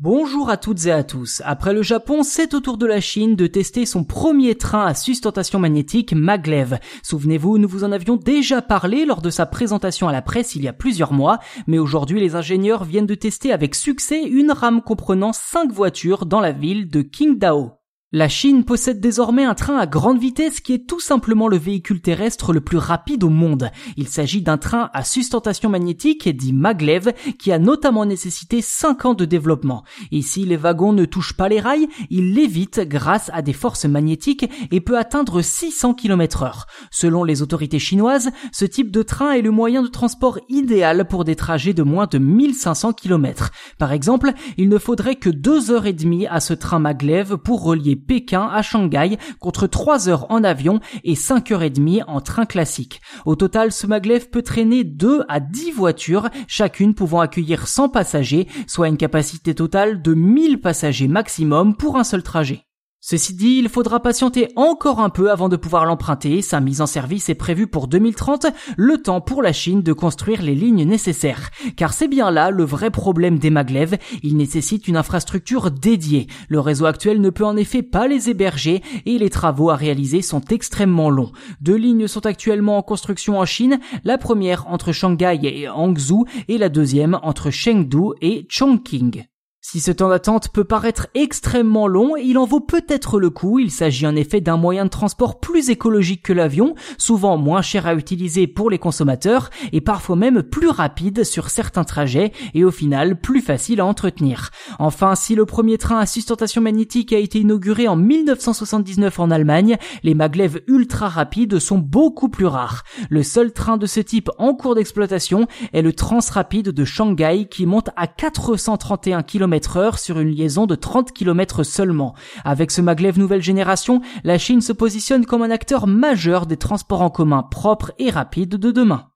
Bonjour à toutes et à tous. Après le Japon, c'est au tour de la Chine de tester son premier train à sustentation magnétique maglev. Souvenez-vous, nous vous en avions déjà parlé lors de sa présentation à la presse il y a plusieurs mois, mais aujourd'hui les ingénieurs viennent de tester avec succès une rame comprenant 5 voitures dans la ville de Qingdao. La Chine possède désormais un train à grande vitesse qui est tout simplement le véhicule terrestre le plus rapide au monde. Il s'agit d'un train à sustentation magnétique dit maglev qui a notamment nécessité 5 ans de développement. Ici, les wagons ne touchent pas les rails, il lévite grâce à des forces magnétiques et peut atteindre 600 km heure. Selon les autorités chinoises, ce type de train est le moyen de transport idéal pour des trajets de moins de 1500 km. Par exemple, il ne faudrait que 2 heures et à ce train maglev pour relier Pékin à Shanghai contre 3 heures en avion et 5 heures et demie en train classique. Au total, ce maglev peut traîner 2 à 10 voitures, chacune pouvant accueillir 100 passagers, soit une capacité totale de 1000 passagers maximum pour un seul trajet. Ceci dit, il faudra patienter encore un peu avant de pouvoir l'emprunter. Sa mise en service est prévue pour 2030, le temps pour la Chine de construire les lignes nécessaires. Car c'est bien là le vrai problème des maglev, il nécessite une infrastructure dédiée. Le réseau actuel ne peut en effet pas les héberger et les travaux à réaliser sont extrêmement longs. Deux lignes sont actuellement en construction en Chine, la première entre Shanghai et Hangzhou et la deuxième entre Chengdu et Chongqing. Si ce temps d'attente peut paraître extrêmement long, il en vaut peut-être le coup. Il s'agit en effet d'un moyen de transport plus écologique que l'avion, souvent moins cher à utiliser pour les consommateurs et parfois même plus rapide sur certains trajets et au final plus facile à entretenir. Enfin, si le premier train à sustentation magnétique a été inauguré en 1979 en Allemagne, les maglev ultra rapides sont beaucoup plus rares. Le seul train de ce type en cours d'exploitation est le Transrapide de Shanghai qui monte à 431 sur une liaison de 30 km seulement. Avec ce maglev nouvelle génération, la Chine se positionne comme un acteur majeur des transports en commun propres et rapides de demain.